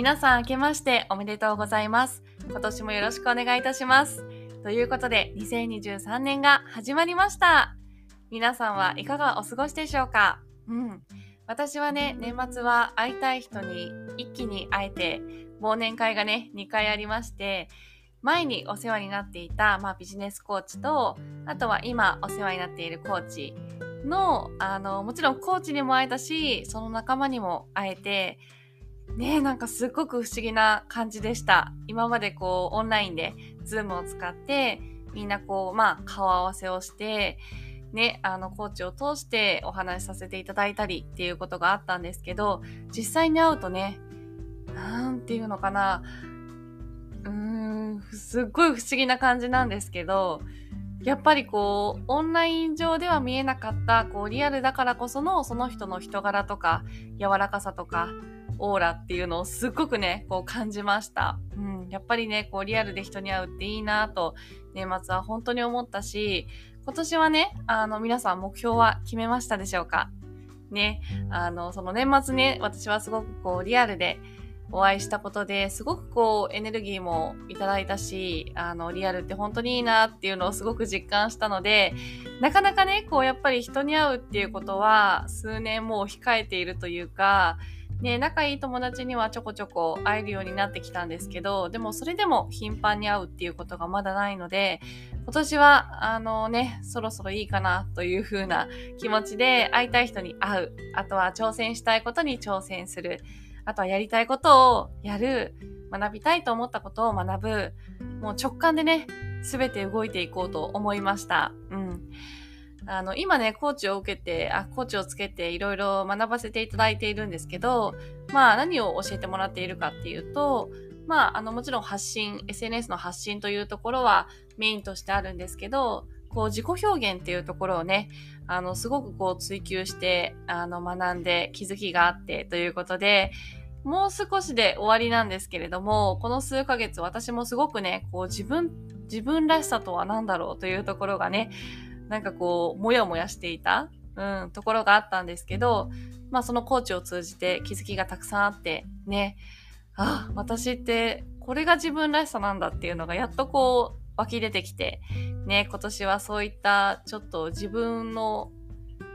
皆さん明けましておめでとうございます。今年もよろしくお願いいたします。ということで、2023年が始まりました。皆さんはいかがお過ごしでしょうか？うん。私はね、年末は会いたい人に一気に会えて、忘年会がね、2回ありまして、前にお世話になっていた、まあ、ビジネスコーチと、あとは今お世話になっているコーチの、あの、もちろんコーチにも会えたし、その仲間にも会えて、ねえなんかすっごく不思議な感じでした。今までこう、オンラインで、ズームを使って、みんなこう、まあ、顔合わせをして、ね、あの、コーチを通してお話しさせていただいたりっていうことがあったんですけど、実際に会うとね、なんていうのかな、うーん、すっごい不思議な感じなんですけど、やっぱりこう、オンライン上では見えなかった、こう、リアルだからこその、その人の人柄とか、柔らかさとか、オーラっていうのをすっごくね、こう感じました。うん、やっぱりね、こう、リアルで人に会うっていいなと、年末は本当に思ったし、今年はね、あの、皆さん目標は決めましたでしょうか？ね、あの、その年末ね、私はすごくこう、リアルで、お会いしたことですごくこうエネルギーもいただいたし、あの、リアルって本当にいいなっていうのをすごく実感したので、なかなかね、こうやっぱり人に会うっていうことは数年もう控えているというか、ね、仲いい友達にはちょこちょこ会えるようになってきたんですけど、でもそれでも頻繁に会うっていうことがまだないので、今年は、あのね、そろそろいいかなという風な気持ちで会いたい人に会う。あとは挑戦したいことに挑戦する。あとはやりたいことをやる、学びたいと思ったことを学ぶ、もう直感でね、すべて動いていこうと思いました。うん。あの、今ね、コーチを受けて、あ、コーチをつけていろいろ学ばせていただいているんですけど、まあ何を教えてもらっているかっていうと、まあ、あの、もちろん発信、SNS の発信というところはメインとしてあるんですけど、こう自己表現っていうところをね、あの、すごくこう追求して、あの、学んで気づきがあってということで、もう少しで終わりなんですけれども、この数ヶ月私もすごくね、こう自分、自分らしさとは何だろうというところがね、なんかこう、もやもやしていた、うん、ところがあったんですけど、まあそのコーチを通じて気づきがたくさんあって、ね、ああ、私ってこれが自分らしさなんだっていうのがやっとこう湧き出てきて、ね、今年はそういったちょっと自分の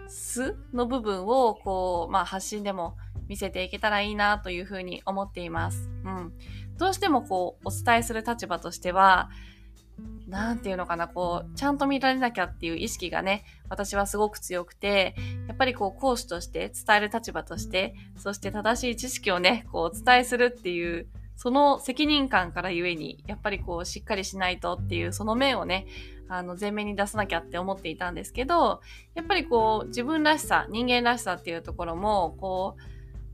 素の部分をこう、まあ発信でも見せていけたらいいなというふうに思っています。うん。どうしてもこう、お伝えする立場としては、なんていうのかな、こう、ちゃんと見られなきゃっていう意識がね、私はすごく強くて、やっぱりこう、講師として伝える立場として、そして正しい知識をね、こう、お伝えするっていう、その責任感からゆえに、やっぱりこう、しっかりしないとっていう、その面をね、あの、前面に出さなきゃって思っていたんですけど、やっぱりこう、自分らしさ、人間らしさっていうところも、こ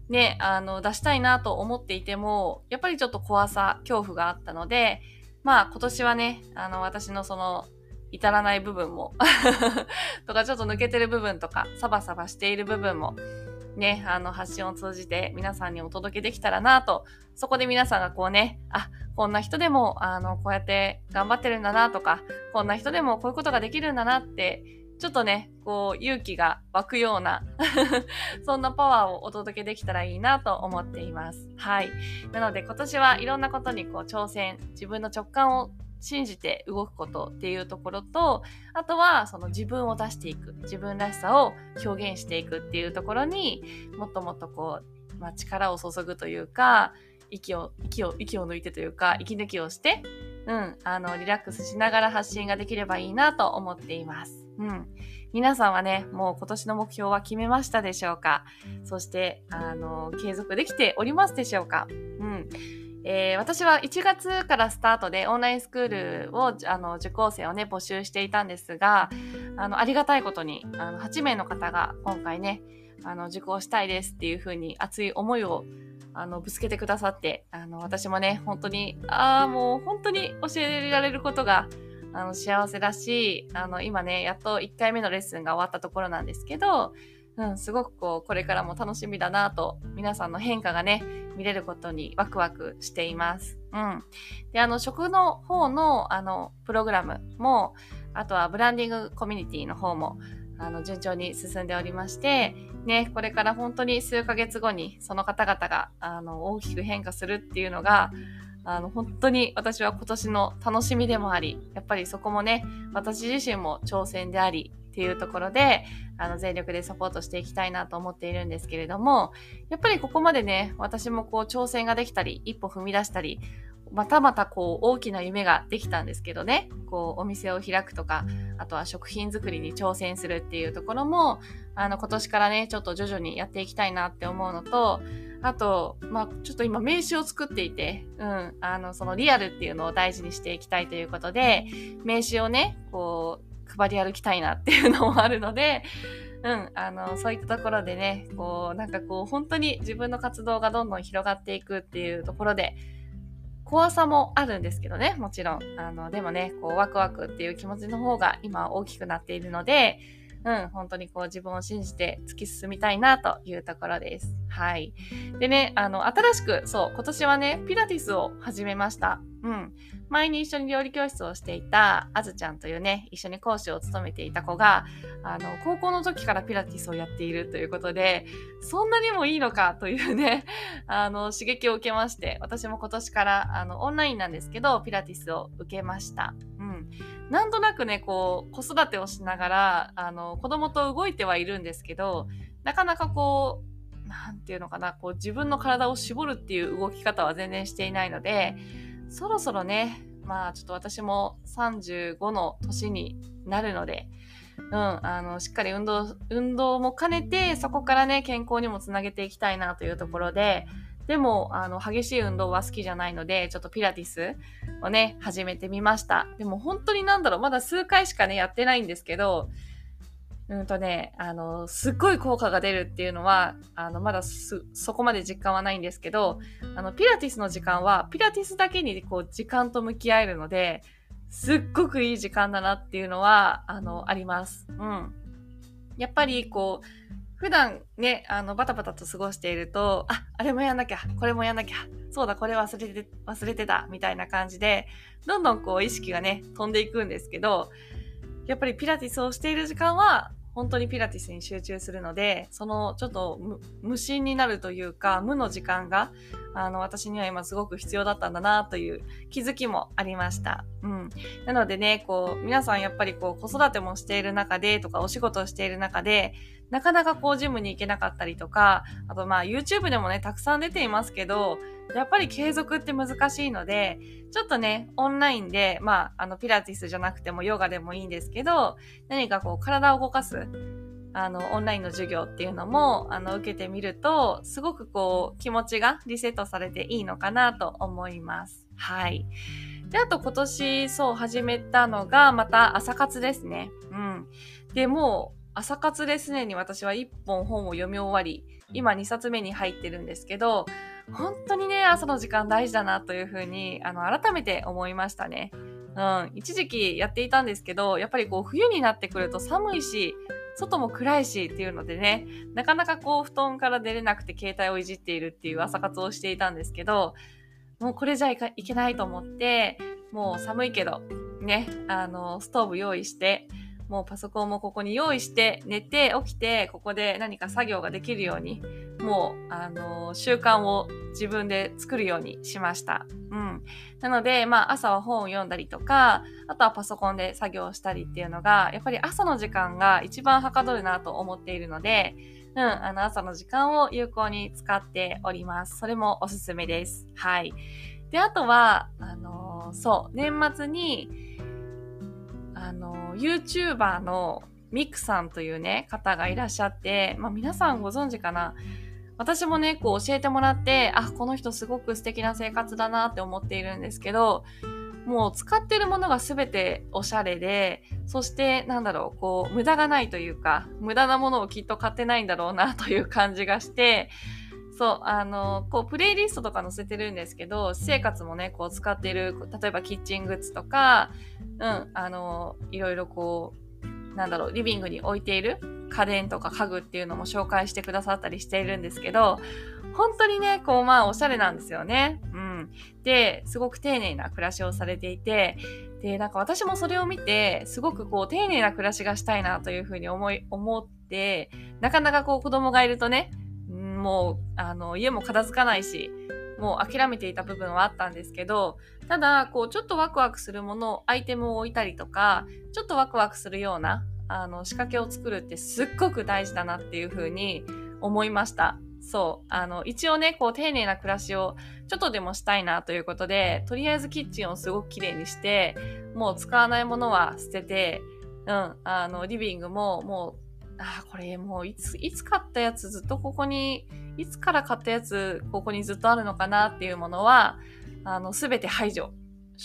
う、ね、あの、出したいなと思っていても、やっぱりちょっと怖さ、恐怖があったので、まあ今年はね、あの、私のその、至らない部分も とかちょっと抜けてる部分とか、サバサバしている部分も、ね、あの、発信を通じて皆さんにお届けできたらなと、そこで皆さんがこうね、あ、こんな人でも、あの、こうやって頑張ってるんだなとか、こんな人でもこういうことができるんだなってちょっとね、こう、勇気が湧くような そんなパワーをお届けできたらいいなと思っています。はい。なので今年はいろんなことにこう挑戦、自分の直感を信じて動くことっていうところと、あとはその自分を出していく、自分らしさを表現していくっていうところにもっともっとこう、まあ、力を注ぐというか、息を、息を、息を抜いてというか、息抜きをして、うん、あの、リラックスしながら発信ができればいいなと思っています。うん。皆さんはね、もう今年の目標は決めましたでしょうか？そして、あの、継続できておりますでしょうか？うん。えー、私は1月からスタートでオンラインスクールを、あの、受講生をね、募集していたんですが、あの、ありがたいことに、あの、8名の方が今回ね、あの、受講したいですっていうふうに熱い思いをあの、ぶつけてくださって、あの、私もね、本当に、ああ、もう本当に教えられることがあの、幸せだし、あの、今ね、やっと1回目のレッスンが終わったところなんですけど、うん、すごくこう、これからも楽しみだなと、皆さんの変化がね、見れることにワクワクしています。うん。で、あの、食の方の、あの、プログラムも、あとはブランディングコミュニティの方も、あの、順調に進んでおりまして、ね、これから本当に数ヶ月後にその方々が、あの、大きく変化するっていうのが、あの、本当に私は今年の楽しみでもあり、やっぱりそこもね、私自身も挑戦であり、っていうところで、あの、全力でサポートしていきたいなと思っているんですけれども、やっぱりここまでね、私もこう挑戦ができたり、一歩踏み出したり、またまたこう大きな夢ができたんですけどね、こうお店を開くとか、あとは食品作りに挑戦するっていうところも、あの今年からね、ちょっと徐々にやっていきたいなって思うのと、あと、まあちょっと今名刺を作っていて、うん、あのそのリアルっていうのを大事にしていきたいということで、名刺をね、こう配り歩きたいなっていうのもあるので、うん、あの、そういったところでね、こう、なんかこう、本当に自分の活動がどんどん広がっていくっていうところで、怖さもあるんですけどね、もちろん。あの、でもね、こう、ワクワクっていう気持ちの方が今大きくなっているので、うん、本当にこう自分を信じて突き進みたいなというところです。はい。でね、あの、新しく、そう、今年はね、ピラティスを始めました。うん。前に一緒に料理教室をしていたあずちゃんというね、一緒に講師を務めていた子が、あの、高校の時からピラティスをやっているということで、そんなにもいいのかというね、あの、刺激を受けまして、私も今年から、あの、オンラインなんですけど、ピラティスを受けました。うん。なんとなくね、こう、子育てをしながら、あの、子供と動いてはいるんですけど、なかなかこう、なんていうのかな、こう、自分の体を絞るっていう動き方は全然していないので、そろそろね、まあちょっと私も35の年になるので、うん、あの、しっかり運動、運動も兼ねて、そこからね、健康にもつなげていきたいなというところで、でも、あの、激しい運動は好きじゃないので、ちょっとピラティスをね、始めてみました。でも本当になんだろう、まだ数回しかね、やってないんですけど、うんとね、あの、すっごい効果が出るっていうのは、あの、まだそこまで実感はないんですけど、あの、ピラティスの時間は、ピラティスだけにこう、時間と向き合えるので、すっごくいい時間だなっていうのは、あの、あります。うん。やっぱり、こう、普段ね、あの、バタバタと過ごしていると、あ、あれもやんなきゃ、これもやんなきゃ、そうだ、これ忘れて、忘れてた、みたいな感じで、どんどんこう、意識がね、飛んでいくんですけど、やっぱりピラティスをしている時間は、本当にピラティスに集中するので、そのちょっと無心になるというか、無の時間が、あの、私には今すごく必要だったんだなという気づきもありました。うん。なのでね、こう、皆さんやっぱりこう、子育てもしている中でとか、お仕事をしている中で、なかなかこう、ジムに行けなかったりとか、あとまあ、YouTube でもね、たくさん出ていますけど、やっぱり継続って難しいので、ちょっとね、オンラインで、まあ、あの、ピラティスじゃなくてもヨガでもいいんですけど、何かこう、体を動かす、あの、オンラインの授業っていうのも、あの、受けてみると、すごくこう、気持ちがリセットされていいのかなと思います。はい。で、あと今年、そう、始めたのが、また朝活ですね。うん。で、もう、朝活ですでに私は1本本を読み終わり、今2冊目に入ってるんですけど、本当にね、朝の時間大事だなというふうに、あの、改めて思いましたね。うん。一時期やっていたんですけど、やっぱりこう、冬になってくると寒いし、外も暗いしっていうのでね、なかなかこう、布団から出れなくて携帯をいじっているっていう朝活をしていたんですけど、もうこれじゃいけないと思って、もう寒いけど、ね、あの、ストーブ用意して、もうパソコンもここに用意して、寝て起きて、ここで何か作業ができるように、もう、あの、習慣を自分で作るようにしました。うん。なので、まあ、朝は本を読んだりとか、あとはパソコンで作業したりっていうのが、やっぱり朝の時間が一番はかどるなと思っているので、うん、あの、朝の時間を有効に使っております。それもおすすめです。はい。で、あとは、あのそう、年末に、あの YouTuber のミクさんというね、方がいらっしゃって、まあ皆さんご存知かな。私もね、こう教えてもらって、あ、この人すごく素敵な生活だなって思っているんですけど、もう使ってるものが全ておしゃれで、そしてなんだろう、こう無駄がないというか、無駄なものをきっと買ってないんだろうなという感じがして、そう、あの、こう、プレイリストとか載せてるんですけど、私生活もね、こう、使ってる、例えばキッチングッズとか、うん、あの、いろいろこう、なんだろう、リビングに置いている家電とか家具っていうのも紹介してくださったりしているんですけど、本当にね、こう、まあ、おしゃれなんですよね。うん。で、すごく丁寧な暮らしをされていて、で、なんか私もそれを見て、すごくこう、丁寧な暮らしがしたいなというふうに思い、思って、なかなかこう、子供がいるとね、もう、あの、家も片付かないし、もう諦めていた部分はあったんですけど、ただ、こう、ちょっとワクワクするもの、アイテムを置いたりとか、ちょっとワクワクするような、あの、仕掛けを作るってすっごく大事だなっていうふうに思いました。そう。あの、一応ね、こう、丁寧な暮らしをちょっとでもしたいなということで、とりあえずキッチンをすごく綺麗にして、もう使わないものは捨てて、うん、あの、リビングももう、あ、これもういつ、いつ買ったやつずっとここに、いつから買ったやつここにずっとあるのかなっていうものは、あの、すべて排除、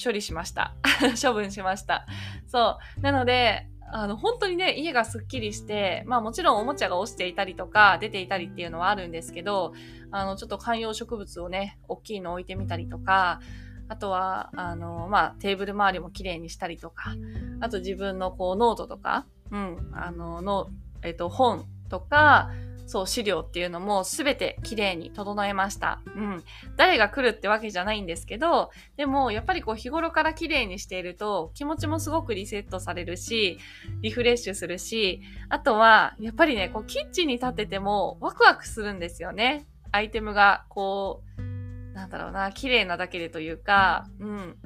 処理しました。処分しました。そう。なので、あの、本当にね、家がすっきりして、まあもちろんおもちゃが落ちていたりとか、出ていたりっていうのはあるんですけど、あの、ちょっと観葉植物をね、大きいの置いてみたりとか、あとは、あの、まあ、テーブル周りも綺麗にしたりとか、あと自分のこう、ノートとか、うん、あの、の、えっと、本とか、そう、資料っていうのも全て綺麗に整えました。うん。誰が来るってわけじゃないんですけど、でもやっぱりこう日頃から綺麗にしていると気持ちもすごくリセットされるし、リフレッシュするし、あとはやっぱりね、こうキッチンに立っててもワクワクするんですよね。アイテムがこう、なんだろうな、綺麗なだけでというか、うん。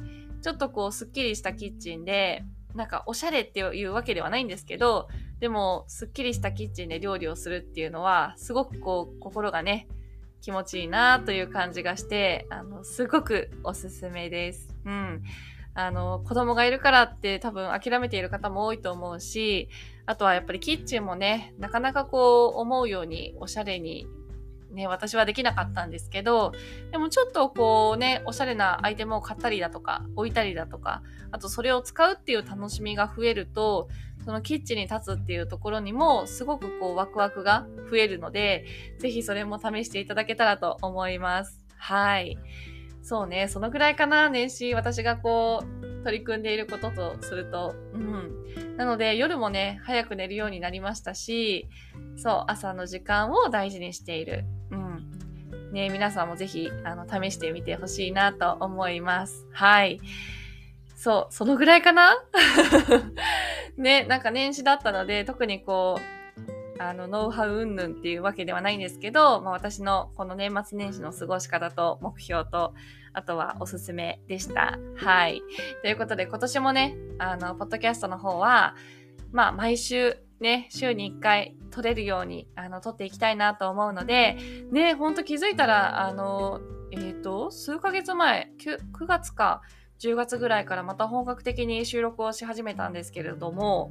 ちょっとこうスッキリしたキッチンで、なんかおしゃれっていうわけではないんですけど、でも、すっきりしたキッチンで料理をするっていうのは、すごくこう、心がね、気持ちいいなという感じがして、あの、すごくおすすめです。うん。あの、子供がいるからって多分諦めている方も多いと思うし、あとはやっぱりキッチンもね、なかなかこう、思うようにおしゃれにね、私はできなかったんですけど、でもちょっとこうね、おしゃれなアイテムを買ったりだとか、置いたりだとか、あとそれを使うっていう楽しみが増えると、そのキッチンに立つっていうところにもすごくこうワクワクが増えるので、ぜひそれも試していただけたらと思います。はい。そうね、そのぐらいかな、年始私がこう取り組んでいることとすると。うん。なので夜もね、早く寝るようになりましたし、そう、朝の時間を大事にしている。ね、皆さんもぜひ、あの、試してみてほしいなと思います。はい。そう、そのぐらいかな？ね、なんか年始だったので、特にこう、あの、ノウハウ云々っていうわけではないんですけど、まあ、私のこの年末年始の過ごし方と目標と、あとはおすすめでした。はい。ということで、今年もね、あの、ポッドキャストの方は、まあ、毎週ね、週に1回撮れるように、あの、撮っていきたいなと思うので、ね、ほんと気づいたら、あの、えっ、ー、と、数ヶ月前9、9月か、10月ぐらいからまた本格的に収録をし始めたんですけれども、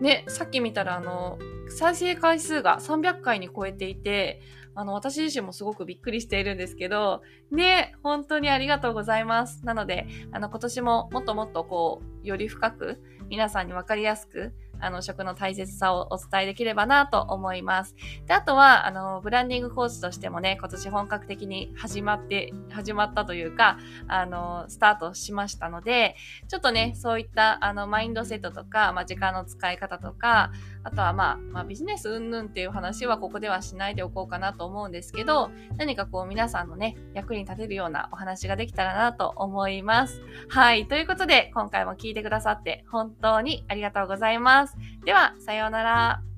ね、さっき見たらあの、再生回数が300回に超えていて、あの、私自身もすごくびっくりしているんですけど、ね、本当にありがとうございます。なので、あの、今年ももっともっとこう、より深く、皆さんにわかりやすく、あの、食の大切さをお伝えできればなと思います。で、あとは、あの、ブランディングコーチとしてもね、今年本格的に始まって、始まったというか、あの、スタートしましたので、ちょっとね、そういった、あの、マインドセットとか、まあ、時間の使い方とか、あとはまあ、まあ、ビジネス云々っていう話はここではしないでおこうかなと思うんですけど、何かこう皆さんのね、役に立てるようなお話ができたらなと思います。はい。ということで、今回も聞いてくださって本当にありがとうございます。では、さようなら。